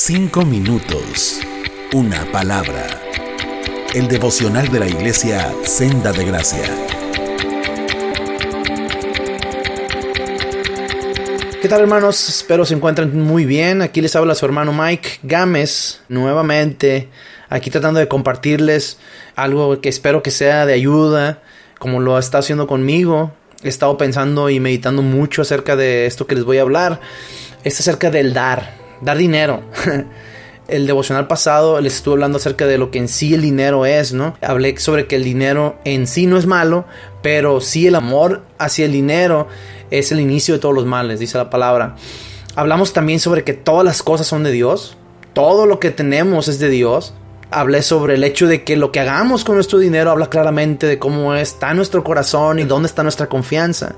Cinco minutos. Una palabra. El devocional de la iglesia Senda de Gracia. ¿Qué tal hermanos? Espero se encuentren muy bien. Aquí les habla su hermano Mike Gámez nuevamente. Aquí tratando de compartirles algo que espero que sea de ayuda, como lo está haciendo conmigo. He estado pensando y meditando mucho acerca de esto que les voy a hablar. Es acerca del dar dar dinero. el devocional pasado les estuve hablando acerca de lo que en sí el dinero es, ¿no? Hablé sobre que el dinero en sí no es malo, pero sí el amor hacia el dinero es el inicio de todos los males, dice la palabra. Hablamos también sobre que todas las cosas son de Dios, todo lo que tenemos es de Dios. Hablé sobre el hecho de que lo que hagamos con nuestro dinero habla claramente de cómo está nuestro corazón y dónde está nuestra confianza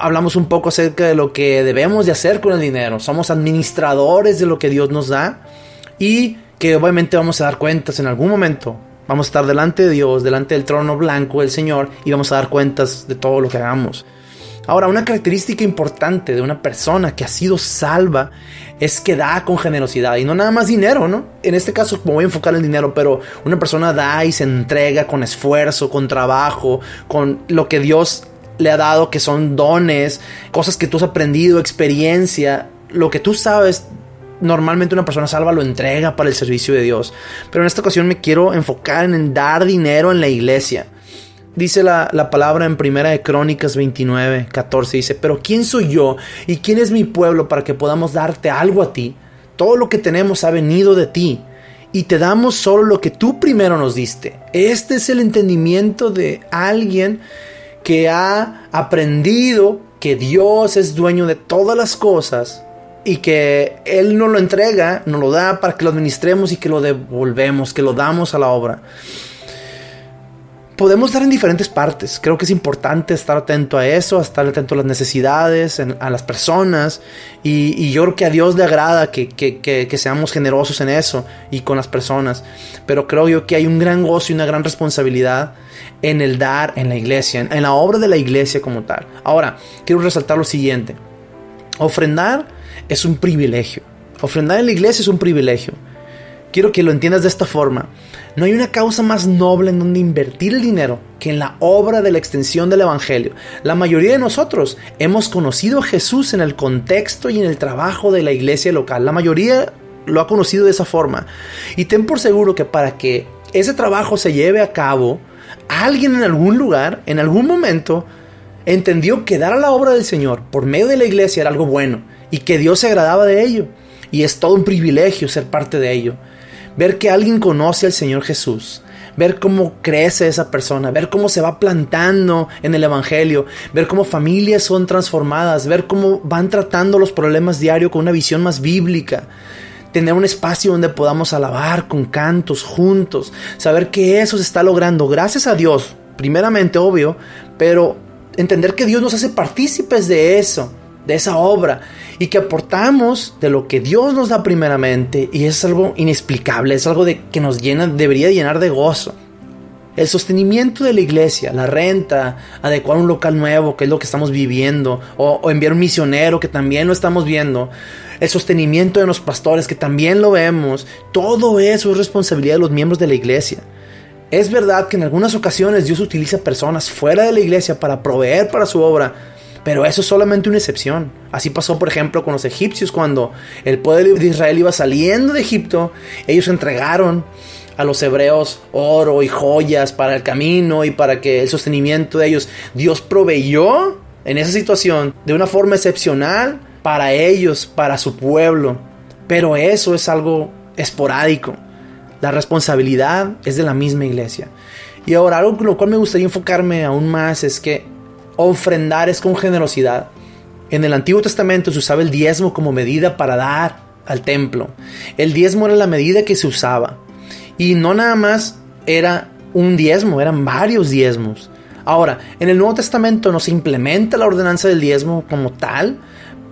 hablamos un poco acerca de lo que debemos de hacer con el dinero. Somos administradores de lo que Dios nos da y que obviamente vamos a dar cuentas en algún momento. Vamos a estar delante de Dios, delante del trono blanco del Señor y vamos a dar cuentas de todo lo que hagamos. Ahora, una característica importante de una persona que ha sido salva es que da con generosidad y no nada más dinero, ¿no? En este caso me voy a enfocar en el dinero, pero una persona da y se entrega con esfuerzo, con trabajo, con lo que Dios le ha dado, que son dones, cosas que tú has aprendido, experiencia, lo que tú sabes. Normalmente una persona salva lo entrega para el servicio de Dios. Pero en esta ocasión me quiero enfocar en dar dinero en la iglesia. Dice la, la, palabra en Primera de Crónicas 29, 14. Dice, pero ¿quién soy yo y quién es mi pueblo para que podamos darte algo a ti? Todo lo que tenemos ha venido de ti y te damos solo lo que tú primero nos diste. Este es el entendimiento de alguien que ha aprendido que Dios es dueño de todas las cosas y que Él nos lo entrega, nos lo da para que lo administremos y que lo devolvemos, que lo damos a la obra. Podemos dar en diferentes partes. Creo que es importante estar atento a eso, estar atento a las necesidades, a las personas. Y, yo creo que a Dios le agrada que, que, seamos generosos en eso y con las personas. Pero creo yo que hay un gran gozo y una gran responsabilidad en el dar en la iglesia, en, la obra de la iglesia como tal. Ahora, quiero resaltar lo siguiente. Ofrendar es un privilegio. Ofrendar en la iglesia es un privilegio. Quiero que lo entiendas de esta forma. No hay una causa más noble en donde invertir el dinero que en la obra de la extensión del Evangelio. La mayoría de nosotros hemos conocido a Jesús en el contexto y en el trabajo de la iglesia local. La mayoría lo ha conocido de esa forma. Y ten por seguro que para que ese trabajo se lleve a cabo, alguien en algún lugar, en algún momento, entendió que dar a la obra del Señor por medio de la iglesia era algo bueno y que Dios se agradaba de ello. Y es todo un privilegio ser parte de ello. Ver que alguien conoce al Señor Jesús, ver cómo crece esa persona, ver cómo se va plantando en el Evangelio, ver cómo familias son transformadas, ver cómo van tratando los problemas diarios con una visión más bíblica. Tener un espacio donde podamos alabar con cantos juntos, saber que eso se está logrando. Gracias a Dios, primeramente obvio, pero entender que Dios nos hace partícipes de eso, de esa obra y que aportamos de lo que Dios nos da primeramente y es algo inexplicable, es algo de, que nos llena, debería llenar de gozo. El sostenimiento de la iglesia, la renta, adecuar un local nuevo, que es lo que estamos viviendo, o, enviar un misionero, que también lo estamos viendo, el sostenimiento de los pastores, que también lo vemos, todo eso es responsabilidad de los miembros de la iglesia. Es verdad que en algunas ocasiones Dios utiliza personas fuera de la iglesia para proveer para su obra, pero eso es solamente una excepción. Así pasó, por ejemplo, con los egipcios cuando el pueblo de Israel iba saliendo de Egipto, ellos entregaron a los hebreos oro y joyas para el camino y para que el sostenimiento de ellos. Dios proveyó en esa situación de una forma excepcional para ellos, para su pueblo. Pero eso es algo esporádico. La responsabilidad es de la misma iglesia. Y ahora algo con lo cual me gustaría enfocarme aún más es que ofrendar es con generosidad. En el Antiguo Testamento se usaba el diezmo como medida para dar al templo. El diezmo era la medida que se usaba. Y no nada más era un diezmo, eran varios diezmos. Ahora, en el Nuevo Testamento no se implementa la ordenanza del diezmo como tal,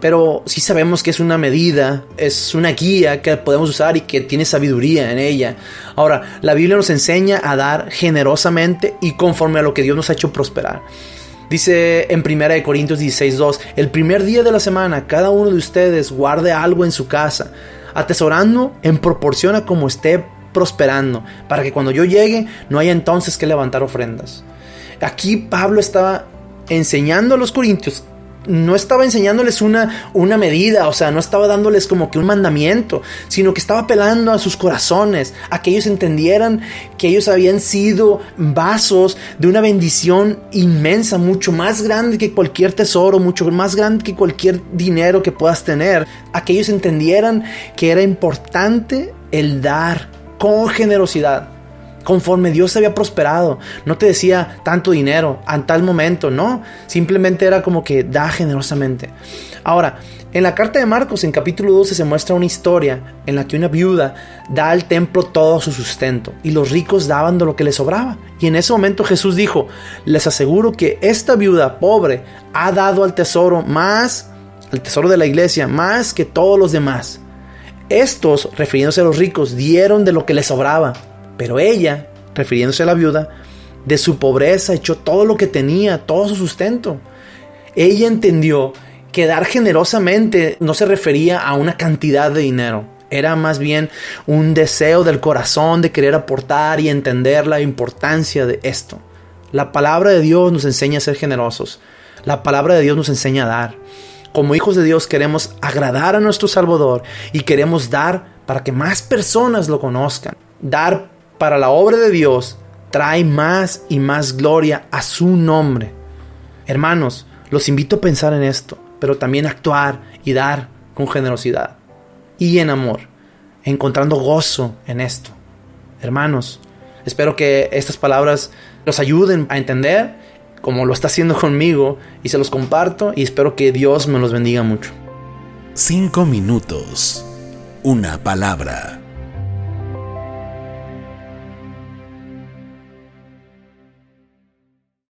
pero sí sabemos que es una medida, es una guía que podemos usar y que tiene sabiduría en ella. Ahora, la Biblia nos enseña a dar generosamente y conforme a lo que Dios nos ha hecho prosperar. Dice en 1 Corintios 16:2, el primer día de la semana cada uno de ustedes guarde algo en su casa atesorando en proporción a como esté prosperando, para que cuando yo llegue no haya entonces que levantar ofrendas. Aquí Pablo estaba enseñando a los corintios no estaba enseñándoles una, una medida, o sea, no estaba dándoles como que un mandamiento, sino que estaba apelando a sus corazones, a que ellos entendieran que ellos habían sido vasos de una bendición inmensa, mucho más grande que cualquier tesoro, mucho más grande que cualquier dinero que puedas tener, a que ellos entendieran que era importante el dar con generosidad conforme Dios había prosperado. No te decía tanto dinero en tal momento, no. Simplemente era como que da generosamente. Ahora, en la carta de Marcos, en capítulo 12, se muestra una historia en la que una viuda da al templo todo su sustento y los ricos daban de lo que les sobraba. Y en ese momento Jesús dijo, les aseguro que esta viuda pobre ha dado al tesoro más, al tesoro de la iglesia, más que todos los demás. Estos, refiriéndose a los ricos, dieron de lo que les sobraba, pero ella, refiriéndose a la viuda, de su pobreza echó todo lo que tenía, todo su sustento. Ella entendió que dar generosamente no se refería a una cantidad de dinero, era más bien un deseo del corazón de querer aportar y entender la importancia de esto. La palabra de Dios nos enseña a ser generosos. La palabra de Dios nos enseña a dar. Como hijos de Dios queremos agradar a nuestro Salvador y queremos dar para que más personas lo conozcan. Dar para la obra de Dios trae más y más gloria a su nombre. Hermanos, los invito a pensar en esto, pero también actuar y dar con generosidad y en amor, encontrando gozo en esto. Hermanos, espero que estas palabras los ayuden a entender como lo está haciendo conmigo y se los comparto y espero que Dios me los bendiga mucho. Cinco minutos. Una palabra